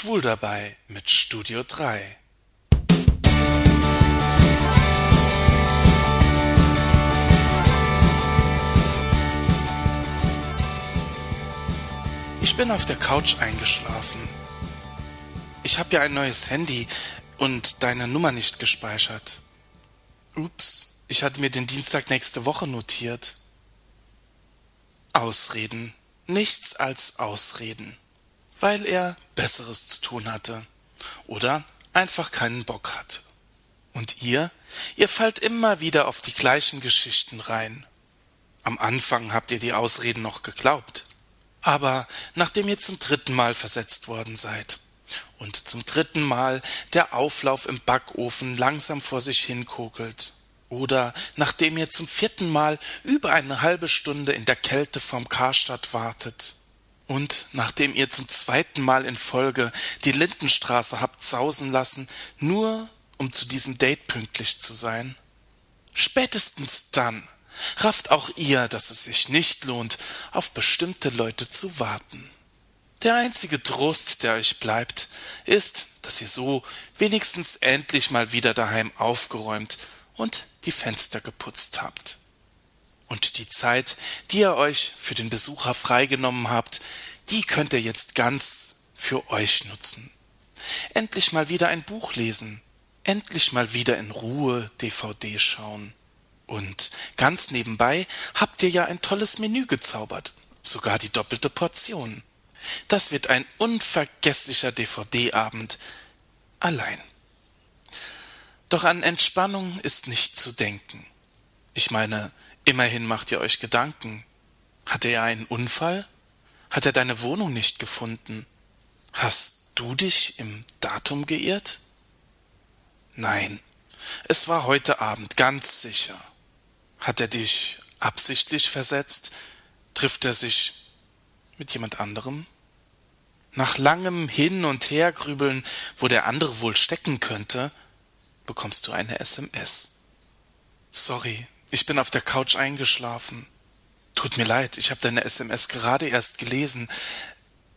Schwul dabei mit Studio 3. Ich bin auf der Couch eingeschlafen. Ich habe ja ein neues Handy und deine Nummer nicht gespeichert. Ups, ich hatte mir den Dienstag nächste Woche notiert. Ausreden, nichts als Ausreden, weil er Besseres zu tun hatte oder einfach keinen Bock hatte. Und ihr, ihr fallt immer wieder auf die gleichen Geschichten rein. Am Anfang habt ihr die Ausreden noch geglaubt. Aber nachdem ihr zum dritten Mal versetzt worden seid und zum dritten Mal der Auflauf im Backofen langsam vor sich hinkokelt, oder nachdem ihr zum vierten Mal über eine halbe Stunde in der Kälte vorm Karstadt wartet, und nachdem ihr zum zweiten Mal in Folge die Lindenstraße habt sausen lassen, nur um zu diesem Date pünktlich zu sein, spätestens dann rafft auch ihr, dass es sich nicht lohnt, auf bestimmte Leute zu warten. Der einzige Trost, der euch bleibt, ist, dass ihr so wenigstens endlich mal wieder daheim aufgeräumt und die Fenster geputzt habt. Und die Zeit, die ihr euch für den Besucher freigenommen habt, die könnt ihr jetzt ganz für euch nutzen. Endlich mal wieder ein Buch lesen, endlich mal wieder in Ruhe DVD schauen. Und ganz nebenbei habt ihr ja ein tolles Menü gezaubert, sogar die doppelte Portion. Das wird ein unvergesslicher DVD-Abend allein. Doch an Entspannung ist nicht zu denken. Ich meine, immerhin macht ihr euch Gedanken. Hatte er einen Unfall? Hat er deine Wohnung nicht gefunden? Hast du dich im Datum geirrt? Nein, es war heute Abend ganz sicher. Hat er dich absichtlich versetzt? Trifft er sich mit jemand anderem? Nach langem Hin und Hergrübeln, wo der andere wohl stecken könnte, bekommst du eine SMS. Sorry, ich bin auf der Couch eingeschlafen. Tut mir leid, ich habe deine SMS gerade erst gelesen.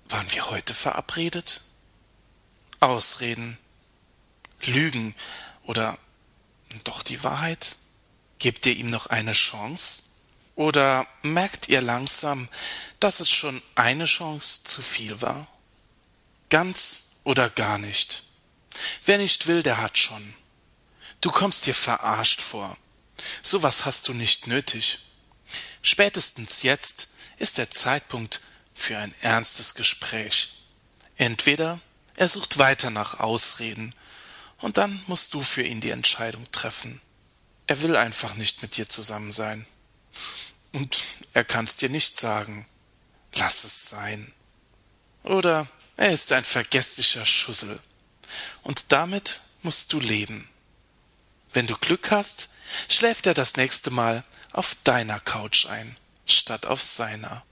Waren wir heute verabredet? Ausreden. Lügen oder doch die Wahrheit? Gebt ihr ihm noch eine Chance? Oder merkt ihr langsam, dass es schon eine Chance zu viel war? Ganz oder gar nicht. Wer nicht will, der hat schon. Du kommst dir verarscht vor. Sowas hast du nicht nötig. Spätestens jetzt ist der Zeitpunkt für ein ernstes Gespräch. Entweder er sucht weiter nach Ausreden, und dann musst du für ihn die Entscheidung treffen. Er will einfach nicht mit dir zusammen sein. Und er kann's dir nicht sagen. Lass es sein. Oder er ist ein vergesslicher Schussel. Und damit musst du leben. Wenn du Glück hast, schläft er das nächste Mal auf deiner Couch ein, statt auf seiner.